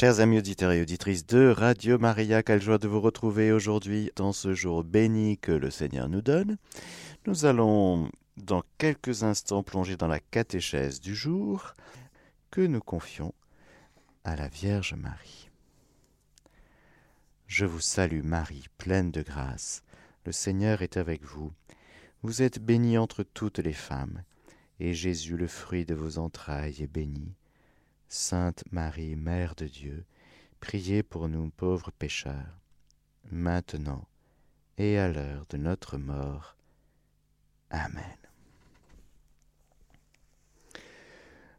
Chers amis auditeurs et auditrices de Radio Maria, quelle joie de vous retrouver aujourd'hui dans ce jour béni que le Seigneur nous donne. Nous allons dans quelques instants plonger dans la catéchèse du jour que nous confions à la Vierge Marie. Je vous salue Marie, pleine de grâce. Le Seigneur est avec vous. Vous êtes bénie entre toutes les femmes, et Jésus, le fruit de vos entrailles, est béni. Sainte Marie, Mère de Dieu, priez pour nous pauvres pécheurs, maintenant et à l'heure de notre mort. Amen.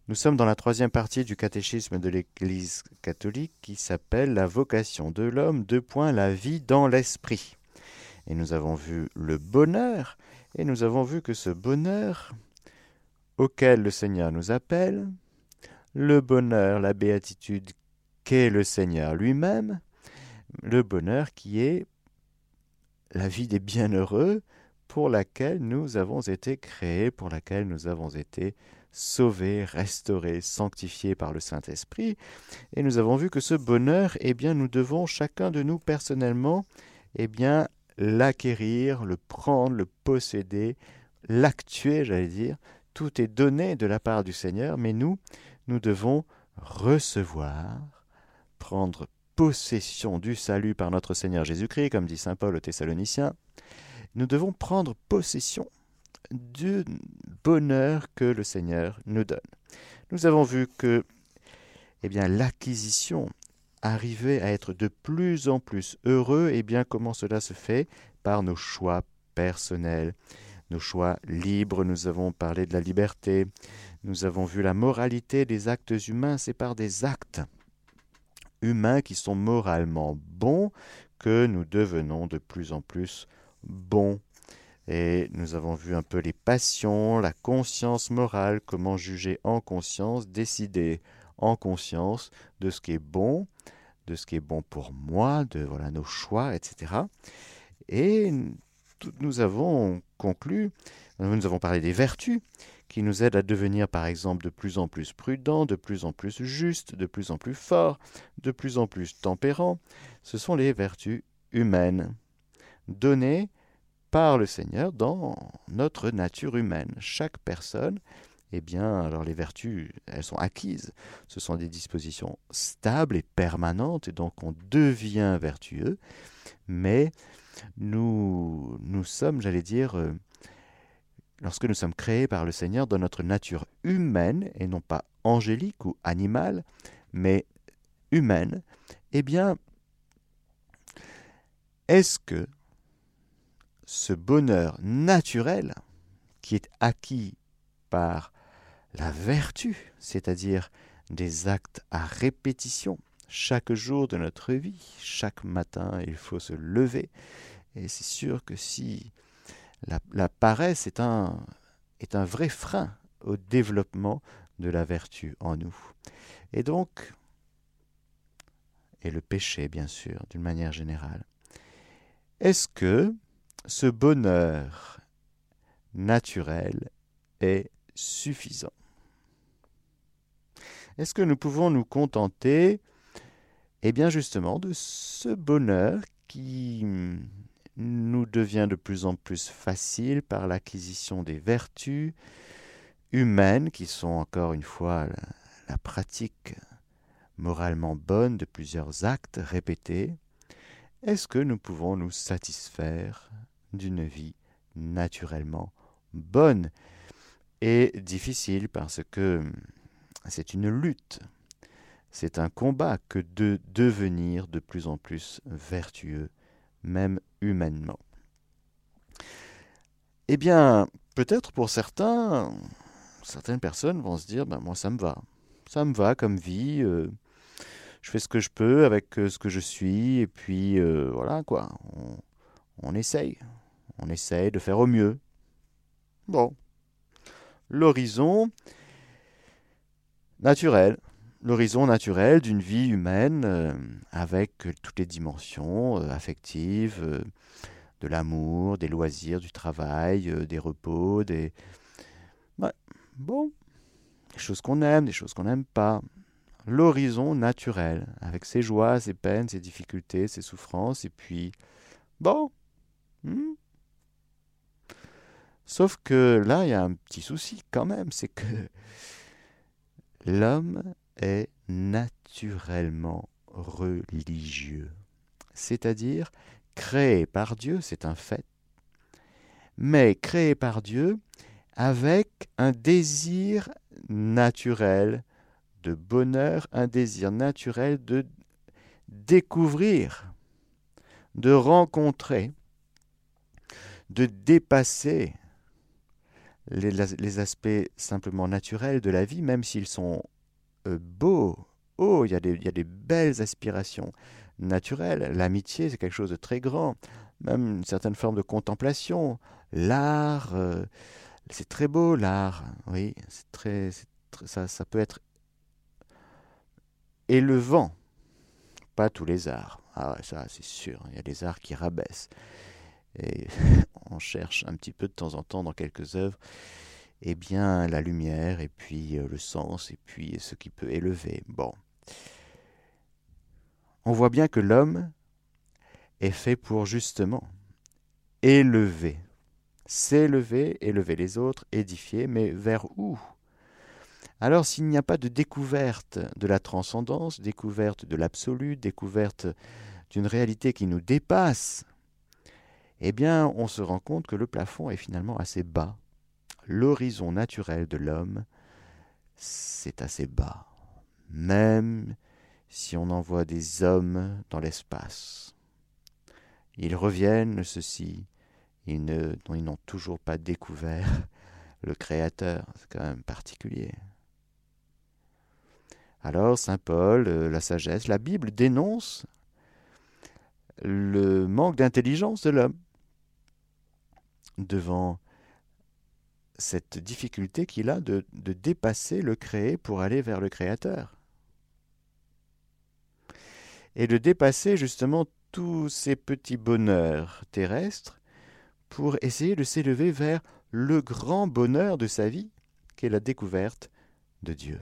Nous sommes dans la troisième partie du catéchisme de l'Église catholique qui s'appelle La vocation de l'homme, deux points, la vie dans l'esprit. Et nous avons vu le bonheur, et nous avons vu que ce bonheur auquel le Seigneur nous appelle, le bonheur, la béatitude qu'est le Seigneur lui-même, le bonheur qui est la vie des bienheureux pour laquelle nous avons été créés, pour laquelle nous avons été sauvés, restaurés, sanctifiés par le Saint-Esprit. Et nous avons vu que ce bonheur, eh bien, nous devons chacun de nous personnellement, eh bien, l'acquérir, le prendre, le posséder, l'actuer, j'allais dire. Tout est donné de la part du Seigneur, mais nous, nous devons recevoir, prendre possession du salut par notre Seigneur Jésus-Christ, comme dit Saint Paul aux Thessaloniciens, nous devons prendre possession du bonheur que le Seigneur nous donne. Nous avons vu que eh bien, l'acquisition arrivait à être de plus en plus heureux, et eh bien comment cela se fait? Par nos choix personnels, nos choix libres, nous avons parlé de la liberté, nous avons vu la moralité des actes humains, c'est par des actes humains qui sont moralement bons que nous devenons de plus en plus bons. Et nous avons vu un peu les passions, la conscience morale, comment juger en conscience, décider en conscience de ce qui est bon, de ce qui est bon pour moi, de voilà nos choix, etc. Et nous avons conclu, nous avons parlé des vertus qui nous aident à devenir par exemple de plus en plus prudents, de plus en plus justes, de plus en plus forts, de plus en plus tempérants. Ce sont les vertus humaines, données par le Seigneur dans notre nature humaine. Chaque personne, eh bien, alors les vertus, elles sont acquises. Ce sont des dispositions stables et permanentes, et donc on devient vertueux. Mais nous, nous sommes, j'allais dire, euh, lorsque nous sommes créés par le Seigneur dans notre nature humaine, et non pas angélique ou animale, mais humaine, eh bien, est-ce que ce bonheur naturel qui est acquis par la vertu, c'est-à-dire des actes à répétition, chaque jour de notre vie, chaque matin, il faut se lever. Et c'est sûr que si la, paresse est un, est un vrai frein au développement de la vertu en nous. Et donc, et le péché, bien sûr, d'une manière générale. Est-ce que ce bonheur naturel est suffisant? Est-ce que nous pouvons nous contenter, eh bien justement, de ce bonheur qui nous devient de plus en plus facile par l'acquisition des vertus humaines qui sont encore une fois la, pratique moralement bonne de plusieurs actes répétés, est-ce que nous pouvons nous satisfaire d'une vie naturellement bonne et difficile parce que c'est une lutte, c'est un combat que de devenir de plus en plus vertueux même humainement. Eh bien, peut-être pour certains, certaines personnes vont se dire, ben moi ça me va, ça me va comme vie, euh, je fais ce que je peux avec euh, ce que je suis, et puis euh, voilà quoi, on, on essaye, on essaye de faire au mieux. Bon, l'horizon naturel, l'horizon naturel d'une vie humaine euh, avec toutes les dimensions euh, affectives, euh, de l'amour, des loisirs, du travail, des repos, des... bon, des choses qu'on aime, des choses qu'on n'aime pas. l'horizon naturel, avec ses joies, ses peines, ses difficultés, ses souffrances, et puis, bon. Hmm. Sauf que là, il y a un petit souci quand même, c'est que l'homme est naturellement religieux, c'est-à-dire créé par Dieu, c'est un fait, mais créé par Dieu avec un désir naturel de bonheur, un désir naturel de découvrir, de rencontrer, de dépasser les, aspects simplement naturels de la vie, même s'ils sont euh, beaux. Oh, il y, a des, y a des belles aspirations naturelles. L'amitié, c'est quelque chose de très grand. Même une certaine forme de contemplation. L'art, euh, c'est très beau, l'art. Oui, c'est très, ça, ça peut être élevant. Pas tous les arts. Ah ça c'est sûr. Il y a des arts qui rabaissent. Et on cherche un petit peu de temps en temps dans quelques œuvres, eh bien la lumière et puis euh, le sens et puis ce qui peut élever. Bon. On voit bien que l'homme est fait pour justement élever, s'élever, élever les autres, édifier, mais vers où? Alors s'il n'y a pas de découverte de la transcendance, découverte de l'absolu, découverte d'une réalité qui nous dépasse, eh bien on se rend compte que le plafond est finalement assez bas. L'horizon naturel de l'homme, c'est assez bas, même si on envoie des hommes dans l'espace. Ils reviennent, ceux-ci, ils n'ont toujours pas découvert le Créateur, c'est quand même particulier. Alors Saint Paul, euh, la sagesse, la Bible dénonce le manque d'intelligence de l'homme devant cette difficulté qu'il a de, de, dépasser le créé pour aller vers le créateur. Et de dépasser justement tous ces petits bonheurs terrestres pour essayer de s'élever vers le grand bonheur de sa vie, qui est la découverte de Dieu.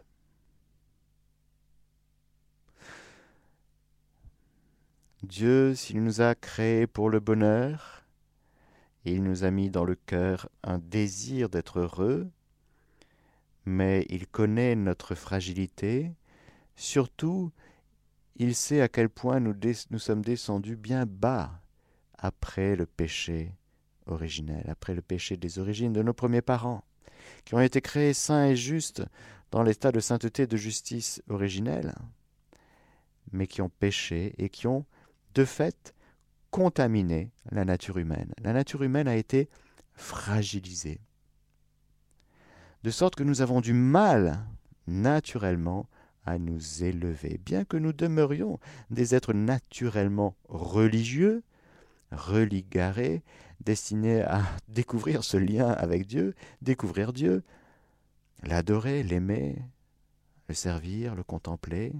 Dieu, s'il nous a créés pour le bonheur, il nous a mis dans le cœur un désir d'être heureux, mais il connaît notre fragilité, surtout il sait à quel point nous, sommes descendus bien bas après le péché originel, après le péché des origines de nos premiers parents, qui ont été créés saints et justes dans l'état de sainteté de justice originelle, mais qui ont péché et qui ont de fait contaminer la nature humaine. La nature humaine a été fragilisée. De sorte que nous avons du mal, naturellement, à nous élever. Bien que nous demeurions des êtres naturellement religieux, religarés, destinés à découvrir ce lien avec Dieu, découvrir Dieu, l'adorer, l'aimer, le servir, le contempler,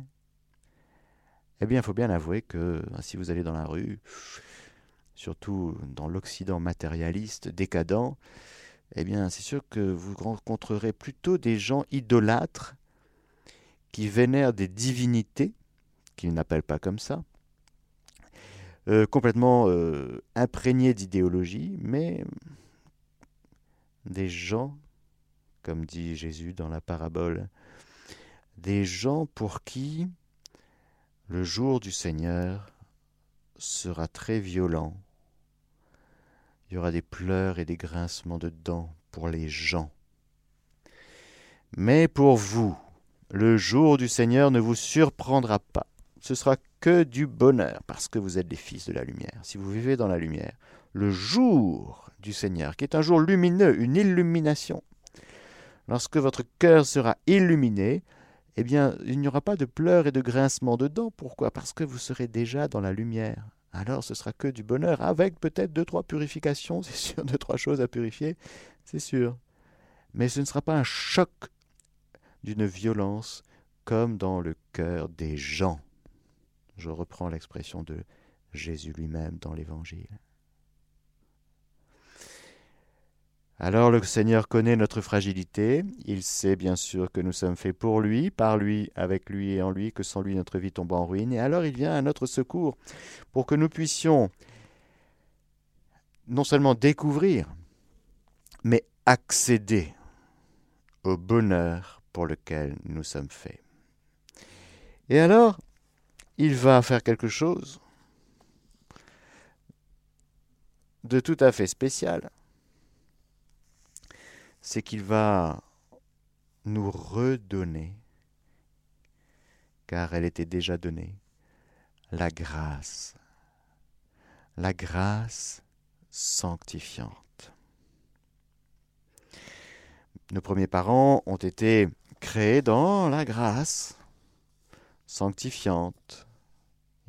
eh bien, il faut bien avouer que si vous allez dans la rue, surtout dans l'Occident matérialiste, décadent, eh bien, c'est sûr que vous rencontrerez plutôt des gens idolâtres qui vénèrent des divinités, qu'ils n'appellent pas comme ça, euh, complètement euh, imprégnés d'idéologie, mais des gens, comme dit Jésus dans la parabole, des gens pour qui le jour du Seigneur sera très violent. Il y aura des pleurs et des grincements de dents pour les gens. Mais pour vous, le jour du Seigneur ne vous surprendra pas. Ce sera que du bonheur, parce que vous êtes des fils de la lumière. Si vous vivez dans la lumière, le jour du Seigneur, qui est un jour lumineux, une illumination, lorsque votre cœur sera illuminé, eh bien, il n'y aura pas de pleurs et de grincements de dents. Pourquoi? Parce que vous serez déjà dans la lumière. Alors ce sera que du bonheur, avec peut-être deux, trois purifications, c'est sûr, deux, trois choses à purifier, c'est sûr. Mais ce ne sera pas un choc d'une violence comme dans le cœur des gens. Je reprends l'expression de Jésus lui-même dans l'Évangile. Alors le Seigneur connaît notre fragilité, il sait bien sûr que nous sommes faits pour lui, par lui, avec lui et en lui, que sans lui notre vie tombe en ruine, et alors il vient à notre secours pour que nous puissions non seulement découvrir, mais accéder au bonheur pour lequel nous sommes faits. Et alors, il va faire quelque chose de tout à fait spécial c'est qu'il va nous redonner, car elle était déjà donnée, la grâce, la grâce sanctifiante. Nos premiers parents ont été créés dans la grâce sanctifiante.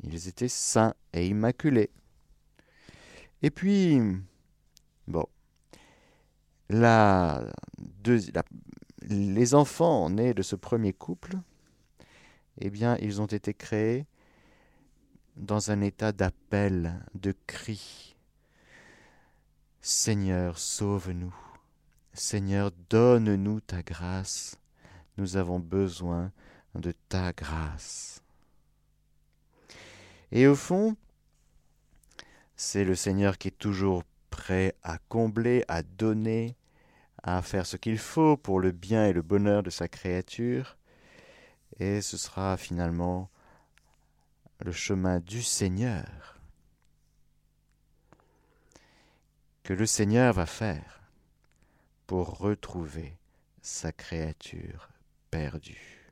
Ils étaient saints et immaculés. Et puis, bon, les enfants nés de ce premier couple, eh bien, ils ont été créés dans un état d'appel, de cri. Seigneur, sauve-nous. Seigneur, donne-nous ta grâce. Nous avons besoin de ta grâce. Et au fond, c'est le Seigneur qui est toujours prêt à combler, à donner, à faire ce qu'il faut pour le bien et le bonheur de sa créature, et ce sera finalement le chemin du Seigneur que le Seigneur va faire pour retrouver sa créature perdue.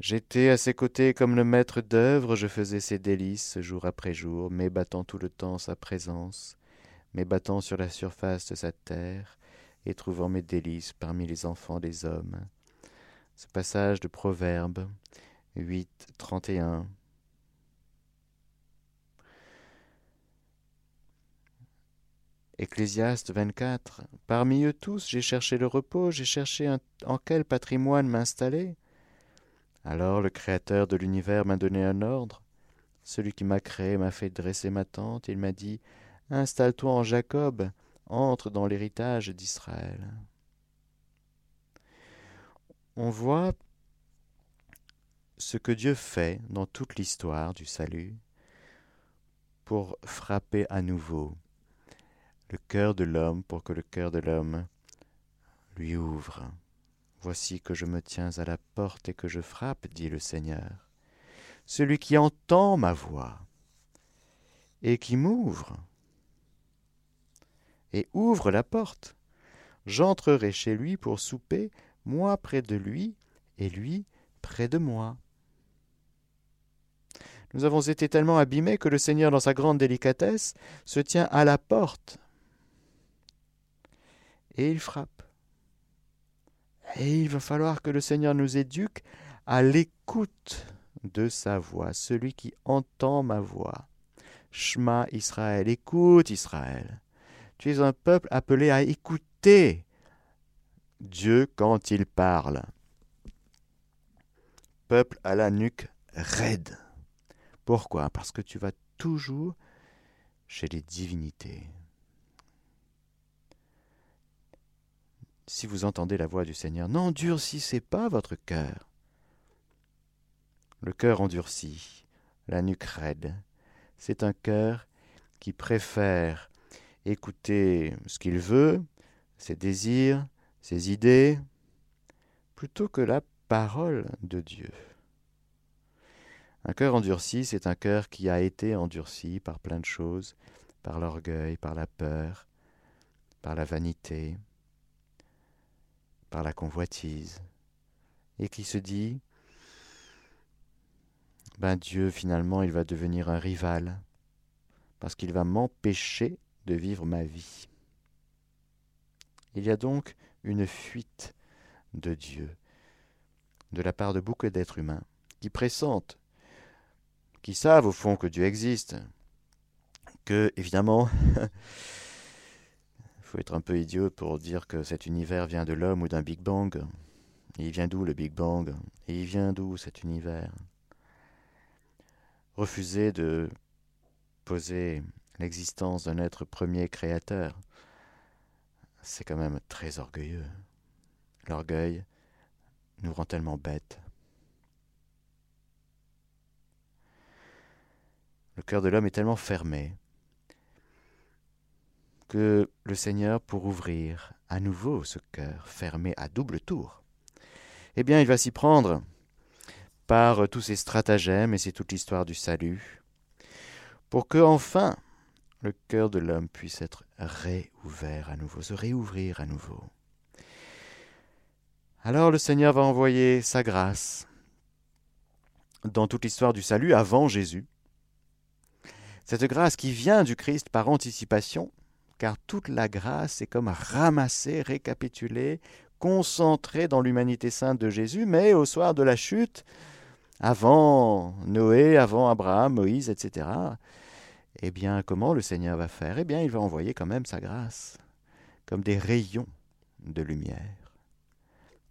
J'étais à ses côtés comme le maître d'œuvre, je faisais ses délices jour après jour, m'ébattant tout le temps sa présence, m'ébattant sur la surface de sa terre, et trouvant mes délices parmi les enfants des hommes. Ce passage de Proverbe 8, 31. Ecclésiaste 24. Parmi eux tous, j'ai cherché le repos, j'ai cherché en quel patrimoine m'installer? Alors le Créateur de l'univers m'a donné un ordre. Celui qui m'a créé m'a fait dresser ma tente, il m'a dit Installe-toi en Jacob, entre dans l'héritage d'Israël. On voit ce que Dieu fait dans toute l'histoire du salut pour frapper à nouveau le cœur de l'homme, pour que le cœur de l'homme lui ouvre. Voici que je me tiens à la porte et que je frappe, dit le Seigneur. Celui qui entend ma voix et qui m'ouvre et ouvre la porte. J'entrerai chez lui pour souper, moi près de lui, et lui près de moi. Nous avons été tellement abîmés que le Seigneur, dans sa grande délicatesse, se tient à la porte. Et il frappe. Et il va falloir que le Seigneur nous éduque à l'écoute de sa voix, celui qui entend ma voix. Shema Israël, écoute Israël. Tu es un peuple appelé à écouter Dieu quand il parle. Peuple à la nuque raide. Pourquoi? Parce que tu vas toujours chez les divinités. Si vous entendez la voix du Seigneur, n'endurcissez pas votre cœur. Le cœur endurci, la nuque raide, c'est un cœur qui préfère écouter ce qu'il veut, ses désirs, ses idées, plutôt que la parole de Dieu. Un cœur endurci, c'est un cœur qui a été endurci par plein de choses, par l'orgueil, par la peur, par la vanité, par la convoitise, et qui se dit, ben Dieu finalement il va devenir un rival, parce qu'il va m'empêcher de vivre ma vie. Il y a donc une fuite de Dieu de la part de beaucoup d'êtres humains qui pressentent, qui savent au fond que Dieu existe, que évidemment il faut être un peu idiot pour dire que cet univers vient de l'homme ou d'un Big Bang. il vient d'où le Big Bang? Il vient d'où cet univers? Refuser de poser l'existence d'un être premier créateur, c'est quand même très orgueilleux. L'orgueil nous rend tellement bêtes. Le cœur de l'homme est tellement fermé que le Seigneur, pour ouvrir à nouveau ce cœur fermé à double tour, eh bien, il va s'y prendre par tous ces stratagèmes, et c'est toute l'histoire du salut, pour que enfin le cœur de l'homme puisse être réouvert à nouveau, se réouvrir à nouveau. Alors le Seigneur va envoyer sa grâce dans toute l'histoire du salut avant Jésus. Cette grâce qui vient du Christ par anticipation, car toute la grâce est comme ramassée, récapitulée, concentrée dans l'humanité sainte de Jésus, mais au soir de la chute, avant Noé, avant Abraham, Moïse, etc. Eh bien, comment le Seigneur va faire? Eh bien, il va envoyer quand même sa grâce, comme des rayons de lumière.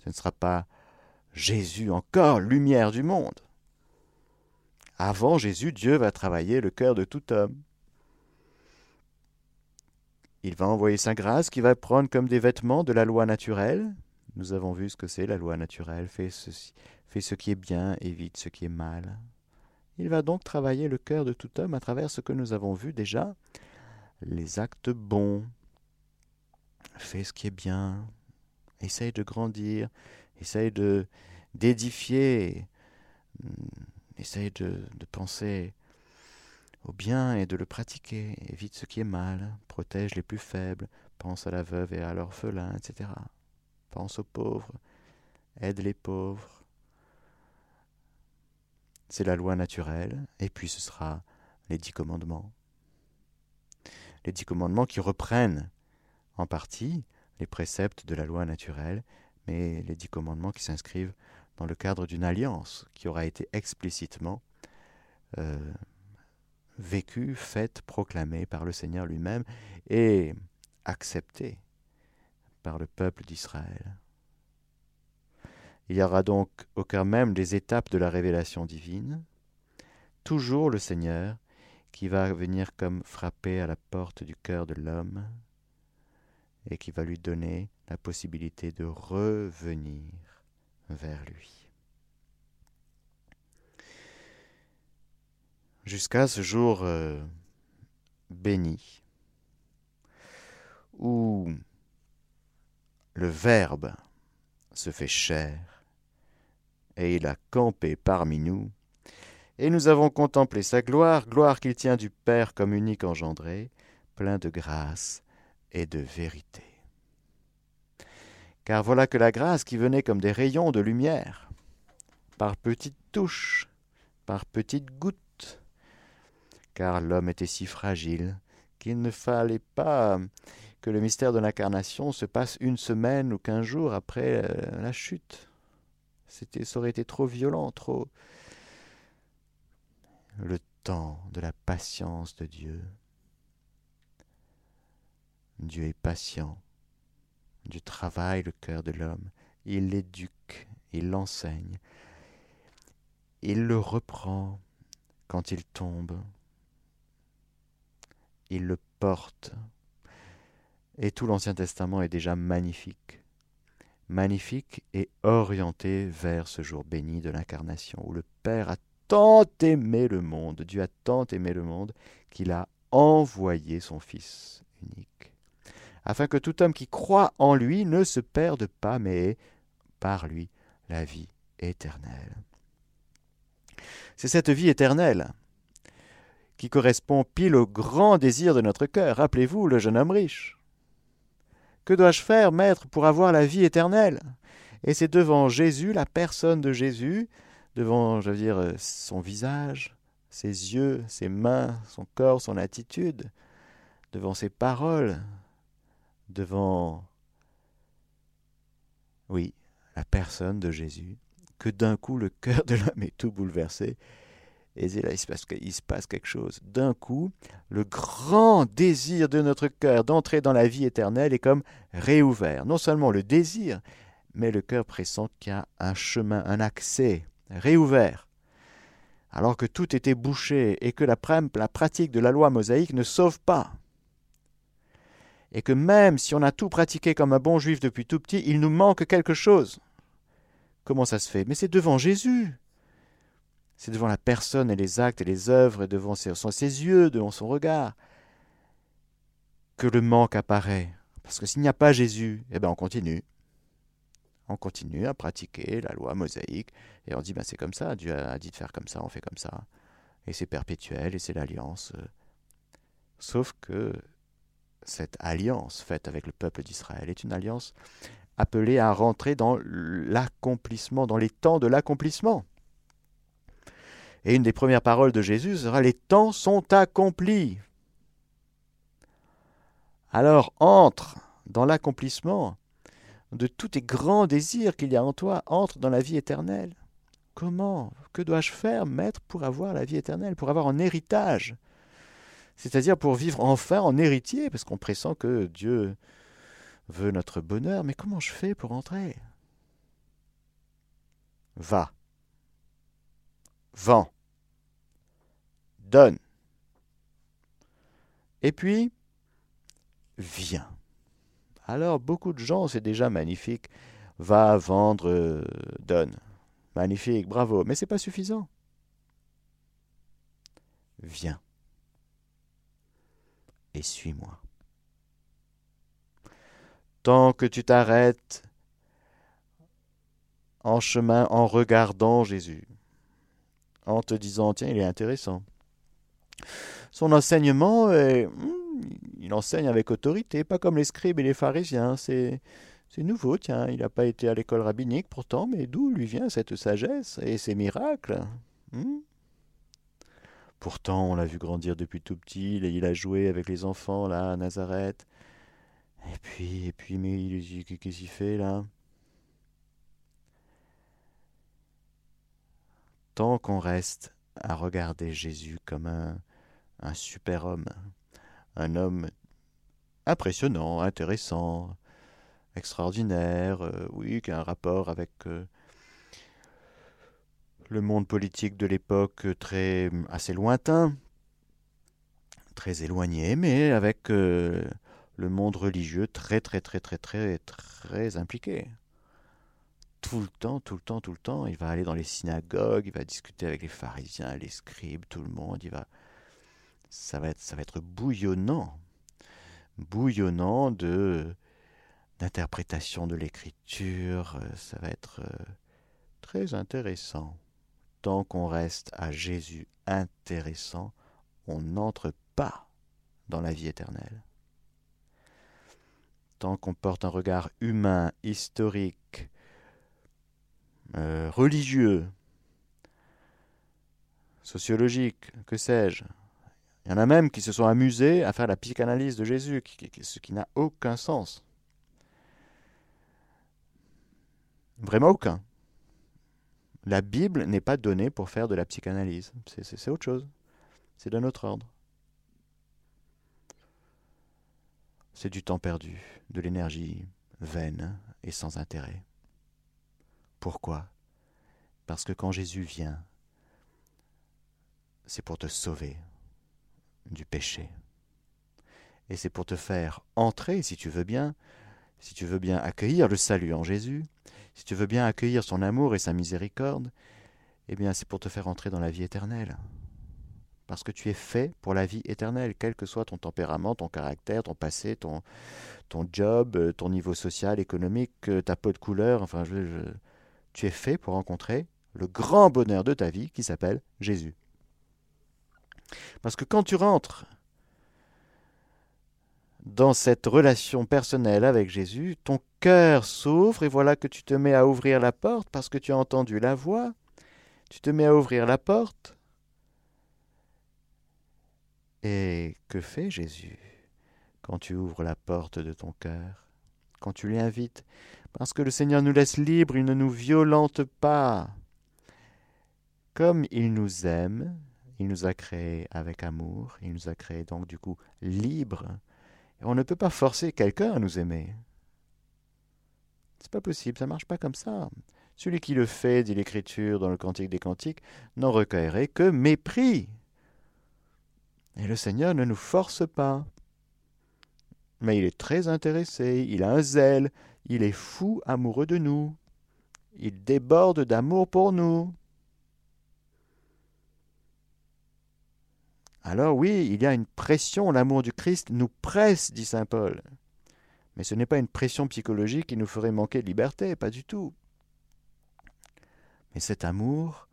Ce ne sera pas Jésus encore, lumière du monde. Avant Jésus, Dieu va travailler le cœur de tout homme. Il va envoyer sa grâce qui va prendre comme des vêtements de la loi naturelle. Nous avons vu ce que c'est la loi naturelle. Fais ceci, Fais ce qui est bien, évite ce qui est mal. Il va donc travailler le cœur de tout homme à travers ce que nous avons vu déjà, les actes bons. Fais ce qui est bien, essaye de grandir, essaye de d'édifier, hmm, essaye de, de penser au bien et de le pratiquer, évite ce qui est mal, protège les plus faibles, pense à la veuve et à l'orphelin, etc. Pense aux pauvres, aide les pauvres, c'est la loi naturelle, et puis ce sera les dix commandements. Les dix commandements qui reprennent en partie les préceptes de la loi naturelle, mais les dix commandements qui s'inscrivent dans le cadre d'une alliance qui aura été explicitement euh, vécue, faite, proclamée par le Seigneur lui-même et acceptée par le peuple d'Israël. Il y aura donc au cœur même des étapes de la révélation divine, toujours le Seigneur qui va venir comme frapper à la porte du cœur de l'homme et qui va lui donner la possibilité de revenir vers lui. Jusqu'à ce jour euh, béni où le Verbe se fait chair et il a campé parmi nous. Et nous avons contemplé sa gloire, gloire qu'il tient du Père comme unique engendré, plein de grâce et de vérité. Car voilà que la grâce qui venait comme des rayons de lumière, par petites touches, par petites gouttes, car l'homme était si fragile qu'il ne fallait pas que le mystère de l'incarnation se passe une semaine ou quinze jours après euh, la chute. C'était, ça aurait été trop violent, trop. Le temps de la patience de Dieu. Dieu est patient. Dieu travaille le cœur de l'homme. Il l'éduque, il l'enseigne. Il le reprend quand il tombe. Il le porte. Et tout l'Ancien Testament est déjà magnifique magnifique et orienté vers ce jour béni de l'incarnation, où le Père a tant aimé le monde, Dieu a tant aimé le monde, qu'il a envoyé son Fils unique, afin que tout homme qui croit en lui ne se perde pas, mais ait par lui la vie éternelle. C'est cette vie éternelle qui correspond pile au grand désir de notre cœur. Rappelez-vous le jeune homme riche. Que dois-je faire, maître, pour avoir la vie éternelle? Et c'est devant Jésus, la personne de Jésus, devant, je dire, euh, son visage, ses yeux, ses mains, son corps, son attitude, devant ses paroles, devant, oui, la personne de Jésus, que d'un coup le cœur de l'homme est tout bouleversé et là, il se, passe, se passe quelque chose. D'un coup, le grand désir de notre cœur d'entrer dans la vie éternelle est comme réouvert. Non seulement le désir, mais le cœur pressent qu'il y a un chemin, un accès réouvert alors que tout était bouché et que la pratique de la loi mosaïque ne sauve pas. Et que même si on a tout pratiqué comme un bon juif depuis tout petit, il nous manque quelque chose. Comment ça se fait? Mais c'est devant Jésus. C'est devant la personne et les actes et les œuvres, et devant ses, yeux, devant son regard, que le manque apparaît. Parce que s'il n'y a pas Jésus, eh bien on continue. On continue à pratiquer la loi mosaïque, et on dit, ben c'est comme ça, Dieu a dit de faire comme ça, on fait comme ça. Et c'est perpétuel, et c'est l'alliance. Sauf que cette alliance faite avec le peuple d'Israël est une alliance appelée à rentrer dans l'accomplissement, dans les temps de l'accomplissement. Et une des premières paroles de Jésus sera Les temps sont accomplis. Alors entre dans l'accomplissement de tous tes grands désirs qu'il y a en toi, entre dans la vie éternelle. Comment Que dois-je faire, maître, pour avoir la vie éternelle, pour avoir un héritage? C'est-à-dire pour vivre enfin en héritier, parce qu'on pressent que Dieu veut notre bonheur, mais comment je fais pour entrer? Va. Vends. Donne. Et puis, viens. Alors beaucoup de gens, c'est déjà magnifique, va vendre, euh, donne. Magnifique, bravo, mais c'est pas suffisant. Viens et suis-moi. Tant que tu t'arrêtes en chemin en regardant Jésus, en te disant tiens, il est intéressant. Son enseignement, hmm, il enseigne avec autorité, pas comme les scribes et les pharisiens. C'est, nouveau, tiens, il n'a pas été à l'école rabbinique pourtant, mais d'où lui vient cette sagesse et ces miracles hmm? Pourtant, on l'a vu grandir depuis tout petit, il a joué avec les enfants là à Nazareth. Et puis, et puis, mais qu'est-ce qu'il fait là? Qu'on reste à regarder Jésus comme un, super-homme, un homme impressionnant, intéressant, extraordinaire, euh, oui, qui a un rapport avec euh, le monde politique de l'époque très assez lointain, très éloigné, mais avec euh, le monde religieux très très très très très très impliqué. Tout le temps, tout le temps, tout le temps, il va aller dans les synagogues, il va discuter avec les pharisiens, les scribes, tout le monde, il va ça va être, bouillonnant, bouillonnant de d'interprétation de l'écriture, euh, ça va être euh, très intéressant. Tant qu'on reste à Jésus intéressant, on n'entre pas dans la vie éternelle. Tant qu'on porte un regard humain, historique, euh, religieux, sociologique, que sais-je, il y en a même qui se sont amusés à faire la psychanalyse de Jésus, ce qui n'a aucun sens. Vraiment aucun. La Bible n'est pas donnée pour faire de la psychanalyse. C'est autre chose. C'est d'un autre ordre. C'est du temps perdu, de l'énergie vaine et sans intérêt. Pourquoi? Parce que quand Jésus vient, c'est pour te sauver, du péché. Et c'est pour te faire entrer, si tu veux bien, si tu veux bien accueillir le salut en Jésus, si tu veux bien accueillir son amour et sa miséricorde, eh bien c'est pour te faire entrer dans la vie éternelle. Parce que tu es fait pour la vie éternelle, quel que soit ton tempérament, ton caractère, ton passé, ton, job, ton niveau social, économique, ta peau de couleur, enfin, tu es fait pour rencontrer le grand bonheur de ta vie qui s'appelle Jésus. Parce que quand tu rentres dans cette relation personnelle avec Jésus, ton cœur s'ouvre et voilà que tu te mets à ouvrir la porte parce que tu as entendu la voix. Tu te mets à ouvrir la porte. Et que fait Jésus quand tu ouvres la porte de ton cœur? Quand tu l'invites Parce que le Seigneur nous laisse libres, il ne nous violente pas. Comme il nous aime, il nous a créés avec amour, il nous a créés donc du coup libres. Et on ne peut pas forcer quelqu'un à nous aimer. C'est pas possible, ça marche pas comme ça. Celui qui le fait, dit l'Écriture dans le Cantique des Cantiques, n'en recueillerait que mépris. Et le Seigneur ne nous force pas. Mais il est très intéressé, il a un zèle, il est fou amoureux de nous. Il déborde d'amour pour nous. Alors oui, il y a une pression, l'amour du Christ nous presse, dit Saint Paul. Mais ce n'est pas une pression psychologique qui nous ferait manquer de liberté, pas du tout. Mais cet amour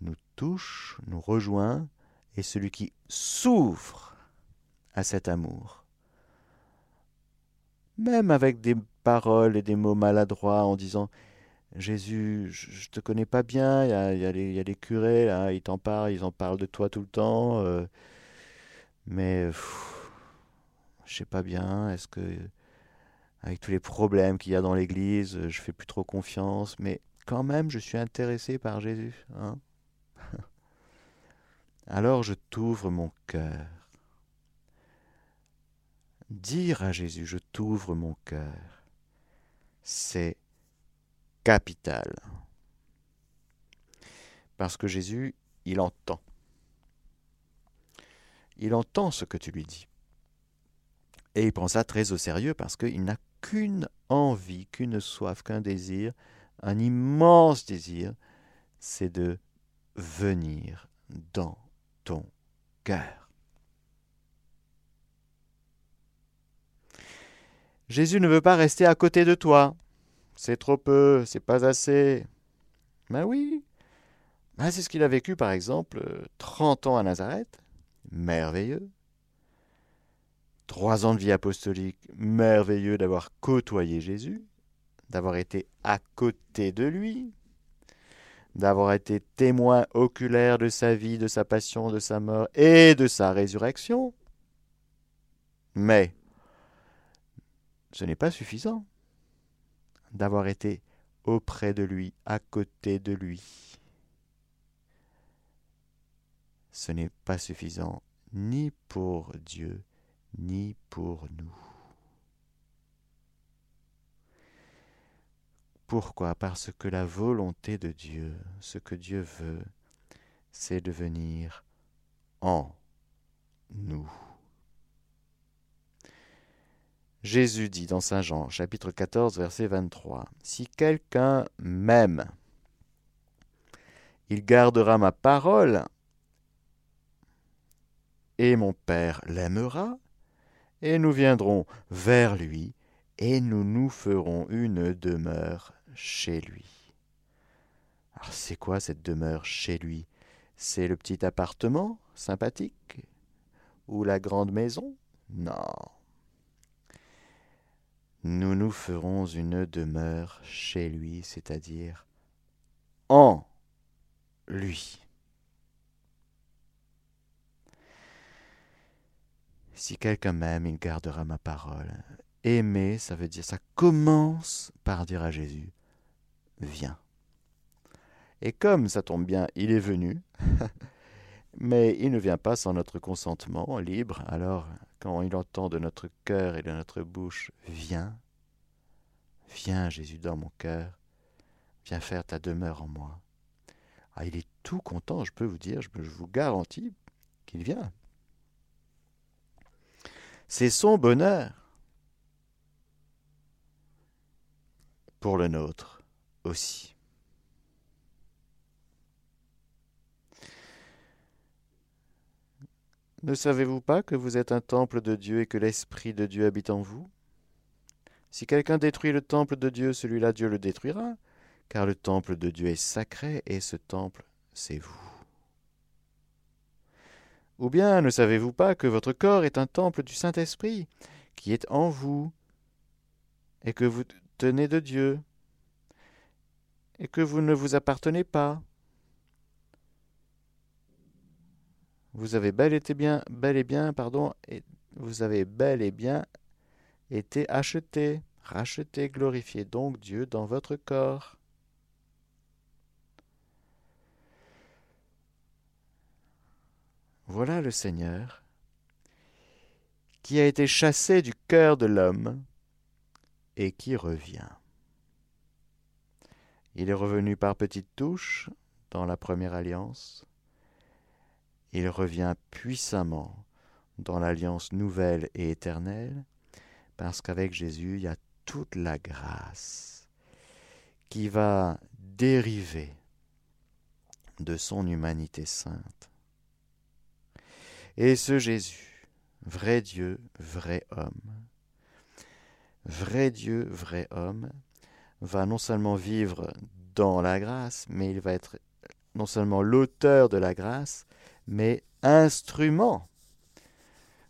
nous touche, nous rejoint, et celui qui souffre à cet amour, même avec des paroles et des mots maladroits en disant Jésus, je te connais pas bien, il y a, y les, curés, là, ils t'en parlent, ils en parlent de toi tout le temps, euh, mais je sais pas bien, est-ce que, avec tous les problèmes qu'il y a dans l'Église, je fais plus trop confiance, mais quand même, je suis intéressé par Jésus. Hein Alors je t'ouvre mon cœur. Dire à Jésus, je t'ouvre mon cœur, c'est capital. Parce que Jésus, il entend. Il entend ce que tu lui dis. Et il prend ça très au sérieux parce qu'il n'a qu'une envie, qu'une soif, qu'un désir, un immense désir, c'est de venir dans ton cœur. Jésus ne veut pas rester à côté de toi. C'est trop peu, c'est pas assez. Ben oui. Ben c'est ce qu'il a vécu, par exemple, 30 ans à Nazareth. Merveilleux. Trois ans de vie apostolique. Merveilleux d'avoir côtoyé Jésus, d'avoir été à côté de lui, d'avoir été témoin oculaire de sa vie, de sa passion, de sa mort et de sa résurrection. Mais ce n'est pas suffisant d'avoir été auprès de lui, à côté de lui. Ce n'est pas suffisant ni pour Dieu, ni pour nous. Pourquoi? Parce que la volonté de Dieu, ce que Dieu veut, c'est de venir en nous. Jésus dit dans Saint Jean, chapitre 14, verset 23, Si quelqu'un m'aime, il gardera ma parole, et mon Père l'aimera, et nous viendrons vers lui, et nous nous ferons une demeure chez lui. Alors c'est quoi cette demeure chez lui? C'est le petit appartement sympathique Ou la grande maison? Non nous nous ferons une demeure chez lui, c'est-à-dire en lui. Si quelqu'un m'aime, il gardera ma parole. Aimer, ça veut dire, ça commence par dire à Jésus, viens. Et comme ça tombe bien, il est venu, mais il ne vient pas sans notre consentement libre, alors quand il entend de notre cœur et de notre bouche, viens, viens Jésus dans mon cœur, viens faire ta demeure en moi. Ah, il est tout content, je peux vous dire, je, vous garantis qu'il vient. C'est son bonheur pour le nôtre aussi. Ne savez-vous pas que vous êtes un temple de Dieu et que l'Esprit de Dieu habite en vous? Si quelqu'un détruit le temple de Dieu, celui-là Dieu le détruira, car le temple de Dieu est sacré et ce temple, c'est vous. Ou bien ne savez-vous pas que votre corps est un temple du Saint-Esprit qui est en vous et que vous tenez de Dieu et que vous ne vous appartenez pas? Vous avez bel et bien, été acheté, racheté, glorifié donc Dieu dans votre corps. Voilà le Seigneur qui a été chassé du cœur de l'homme et qui revient. Il est revenu par petites touches dans la première alliance. Il revient puissamment dans l'alliance nouvelle et éternelle, parce qu'avec Jésus, il y a toute la grâce qui va dériver de son humanité sainte. Et ce Jésus, vrai Dieu, vrai homme, vrai Dieu, vrai homme, va non seulement vivre dans la grâce, mais il va être non seulement l'auteur de la grâce, mais instrument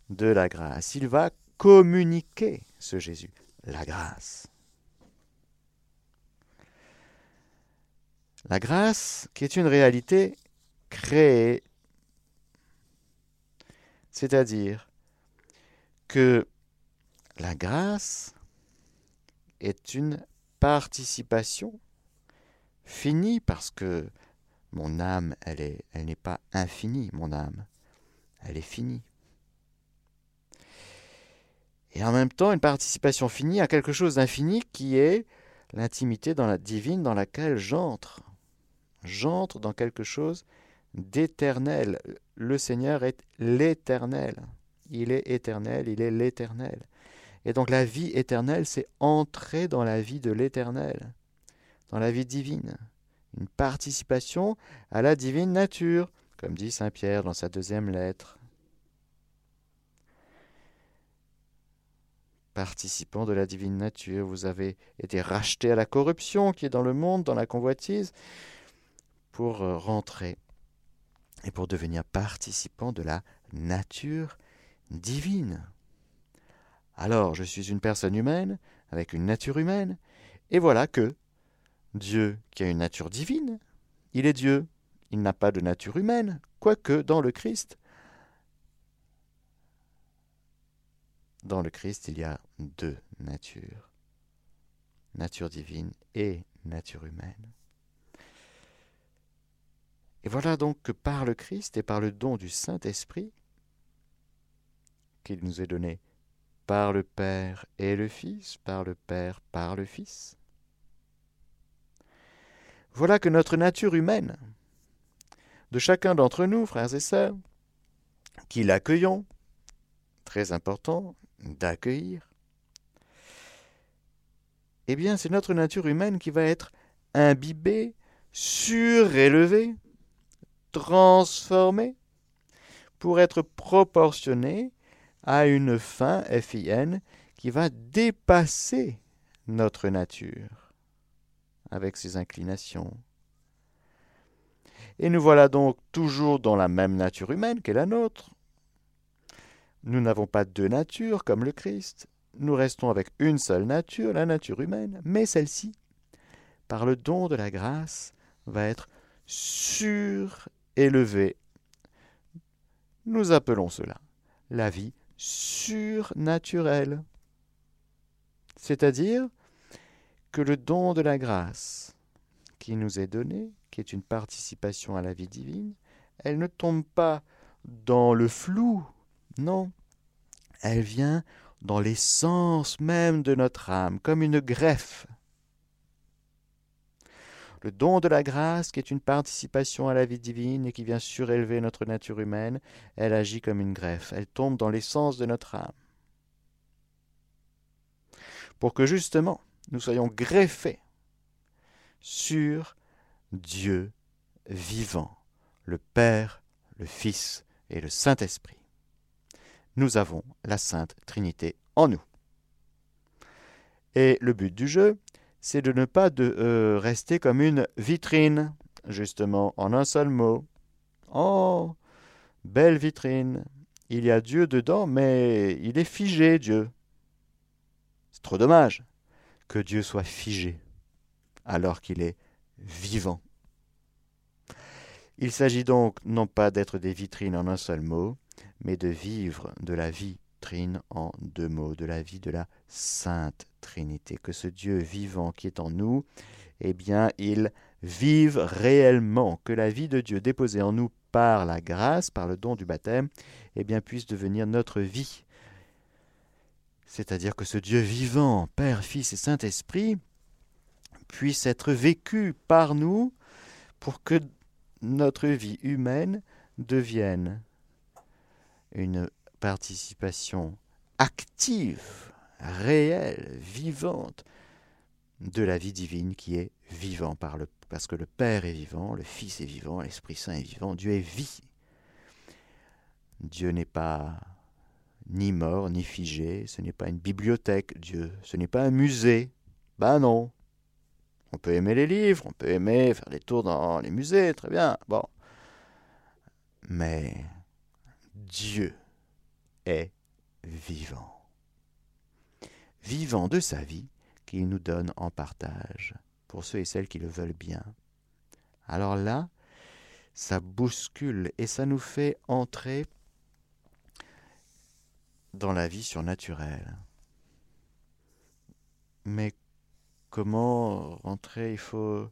de la grâce. Il va communiquer, ce Jésus, la grâce. La grâce qui est une réalité créée, c'est-à-dire que la grâce est une participation finie parce que mon âme, elle est, elle n'est pas infinie, mon âme, elle est finie. Et en même temps, une participation finie à quelque chose d'infini qui est l'intimité divine dans laquelle j'entre. J'entre dans quelque chose d'éternel. Le Seigneur est l'éternel. Il est éternel, il est l'éternel. Et donc la vie éternelle, c'est entrer dans la vie de l'éternel, dans la vie divine. Une participation à la divine nature, comme dit Saint Pierre dans sa deuxième lettre. Participant de la divine nature, vous avez été racheté à la corruption qui est dans le monde, dans la convoitise, pour euh, rentrer et pour devenir participant de la nature divine. Alors je suis une personne humaine, avec une nature humaine, et voilà que Dieu, qui a une nature divine, il est Dieu, il n'a pas de nature humaine, quoique dans le Christ, dans le Christ, il y a deux natures, nature divine et nature humaine. Et voilà donc que par le Christ et par le don du Saint-Esprit, qu'il nous est donné par le Père et le Fils, par le Père, par le Fils. Voilà que notre nature humaine, de chacun d'entre nous, frères et sœurs, qui l'accueillons, très important d'accueillir, eh bien c'est notre nature humaine qui va être imbibée, surélevée, transformée, pour être proportionnée à une fin FIN qui va dépasser notre nature avec ses inclinations. Et nous voilà donc toujours dans la même nature humaine qu'est la nôtre. Nous n'avons pas deux natures comme le Christ. Nous restons avec une seule nature, la nature humaine, mais celle-ci, par le don de la grâce, va être surélevée. Nous appelons cela la vie surnaturel. C'est-à-dire que le don de la grâce qui nous est donné, qui est une participation à la vie divine, elle ne tombe pas dans le flou, non, elle vient dans l'essence même de notre âme, comme une greffe. Le don de la grâce, qui est une participation à la vie divine et qui vient surélever notre nature humaine, elle agit comme une greffe, elle tombe dans l'essence de notre âme. Pour que justement nous soyons greffés sur Dieu vivant, le Père, le Fils et le Saint-Esprit. Nous avons la Sainte Trinité en nous. Et le but du jeu, c'est de ne pas de, euh, rester comme une vitrine, justement, en un seul mot. Oh, belle vitrine. Il y a Dieu dedans, mais il est figé, Dieu. C'est trop dommage que Dieu soit figé, alors qu'il est vivant. Il s'agit donc non pas d'être des vitrines en un seul mot, mais de vivre de la vie en deux mots, de la vie de la Sainte Trinité, que ce Dieu vivant qui est en nous, eh bien, il vive réellement, que la vie de Dieu déposée en nous par la grâce, par le don du baptême, eh bien, puisse devenir notre vie. C'est-à-dire que ce Dieu vivant, Père, Fils et Saint-Esprit, puisse être vécu par nous pour que notre vie humaine devienne une participation active, réelle, vivante de la vie divine qui est vivant parce que le Père est vivant, le Fils est vivant, l'Esprit Saint est vivant, Dieu est vie. Dieu n'est pas ni mort, ni figé, ce n'est pas une bibliothèque, Dieu, ce n'est pas un musée. Ben non. On peut aimer les livres, on peut aimer faire des tours dans les musées, très bien, bon. Mais Dieu est vivant. Vivant de sa vie qu'il nous donne en partage pour ceux et celles qui le veulent bien. Alors là, ça bouscule et ça nous fait entrer dans la vie surnaturelle. Mais comment rentrer? Il faut,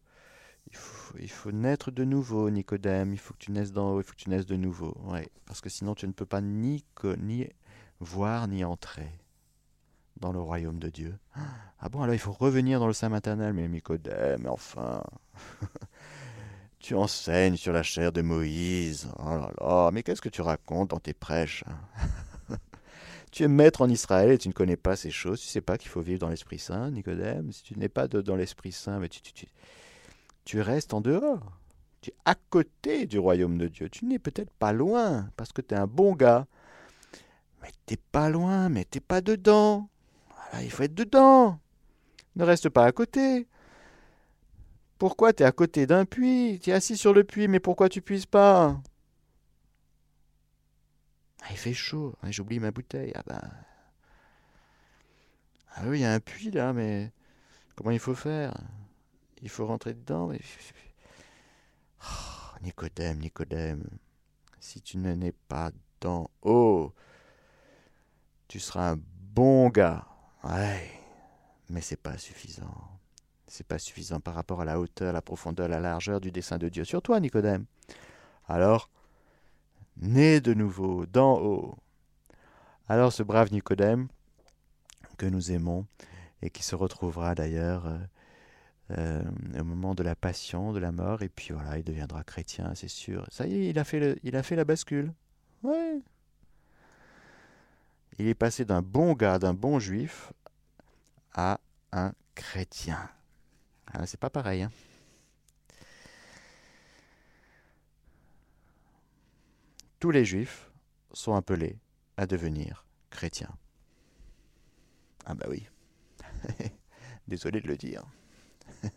il faut, il faut naître de nouveau, Nicodème. Il faut que tu naisses d'en haut, il faut que tu de nouveau. Ouais, parce que sinon tu ne peux pas ni, ni voir ni entrer dans le royaume de Dieu. Ah bon, alors il faut revenir dans le sein maternel, mais Nicodème, enfin. tu enseignes sur la chair de Moïse. Oh là là, mais qu'est-ce que tu racontes dans tes prêches Tu es maître en Israël et tu ne connais pas ces choses. Tu ne sais pas qu'il faut vivre dans l'Esprit Saint, Nicodème. Si tu n'es pas dans l'Esprit Saint, tu, restes en dehors. Tu es à côté du royaume de Dieu. Tu n'es peut-être pas loin parce que tu es un bon gars. Mais t'es pas loin, mais t'es pas dedans. Voilà, il faut être dedans. Ne reste pas à côté. Pourquoi tu es à côté d'un puits? Tu es assis sur le puits, mais pourquoi tu puisses pas? Ah, Il fait chaud. Ah, j'oublie ma bouteille. Ah ben. Ah oui, il y a un puits là, mais comment il faut faire? Il faut rentrer dedans, mais. Oh, Nicodème, Nicodème, si tu n'es pas dans haut, tu seras un bon gars. Ouais, mais c'est pas suffisant. C'est pas suffisant par rapport à la hauteur, la profondeur, la largeur du dessein de Dieu sur toi, Nicodème. Alors, né de nouveau, d'en haut. Alors ce brave Nicodème, que nous aimons, et qui se retrouvera d'ailleurs euh, euh, au moment de la passion, de la mort, et puis voilà, il deviendra chrétien, c'est sûr. Ça y est, il a fait, il a fait la bascule. Ouais, il est passé d'un bon gars, d'un bon juif, à un chrétien. Ah, c'est pas pareil. Hein. Tous les juifs sont appelés à devenir chrétiens. Ah bah oui. Désolé de le dire.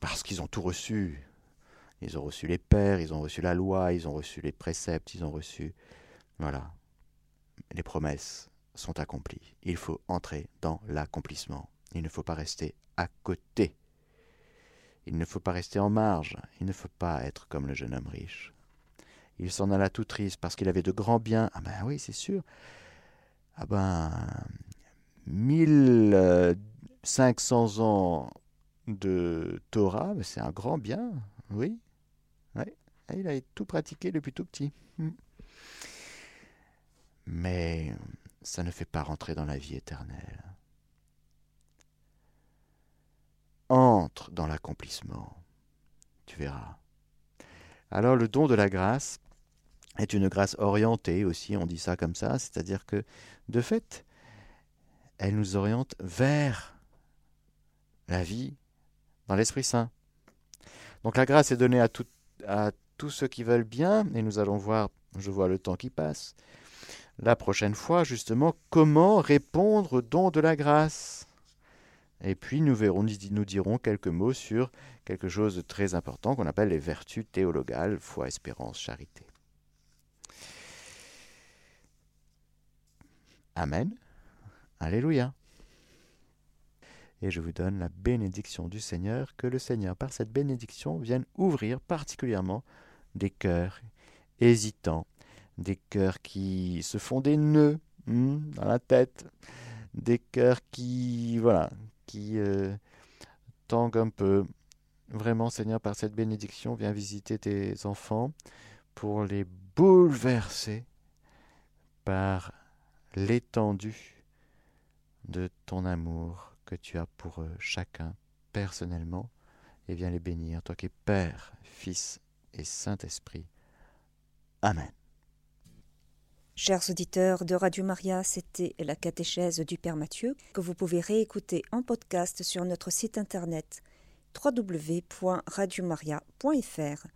Parce qu'ils ont tout reçu. Ils ont reçu les pères, ils ont reçu la loi, ils ont reçu les préceptes, ils ont reçu... Voilà les promesses sont accomplies. Il faut entrer dans l'accomplissement. Il ne faut pas rester à côté. Il ne faut pas rester en marge. Il ne faut pas être comme le jeune homme riche. Il s'en alla tout triste parce qu'il avait de grands biens. Ah ben oui, c'est sûr. Ah ben, 1500 ans de Torah, c'est un grand bien, oui. Il a tout pratiqué depuis tout petit. Hmm mais ça ne fait pas rentrer dans la vie éternelle. Entre dans l'accomplissement, tu verras. Alors le don de la grâce est une grâce orientée aussi, on dit ça comme ça, c'est-à-dire que de fait, elle nous oriente vers la vie dans l'Esprit Saint. Donc la grâce est donnée à, à tous ceux qui veulent bien, et nous allons voir, je vois le temps qui passe, la prochaine fois justement comment répondre au don de la grâce. Et puis nous verrons, nous dirons quelques mots sur quelque chose de très important qu'on appelle les vertus théologales, foi, espérance, charité. Amen. Alléluia. Et je vous donne la bénédiction du Seigneur, que le Seigneur, par cette bénédiction, vienne ouvrir particulièrement des cœurs hésitants, des cœurs qui se font des nœuds hmm, dans la tête, des cœurs qui, voilà, qui euh, tanguent un peu. Vraiment, Seigneur, par cette bénédiction, viens visiter tes enfants pour les bouleverser par l'étendue de ton amour que tu as pour eux chacun personnellement, et viens les bénir, toi qui es Père, Fils et Saint-Esprit. Amen. Chers auditeurs de Radio Maria, c'était la catéchèse du Père Mathieu que vous pouvez réécouter en podcast sur notre site internet www.radiomaria.fr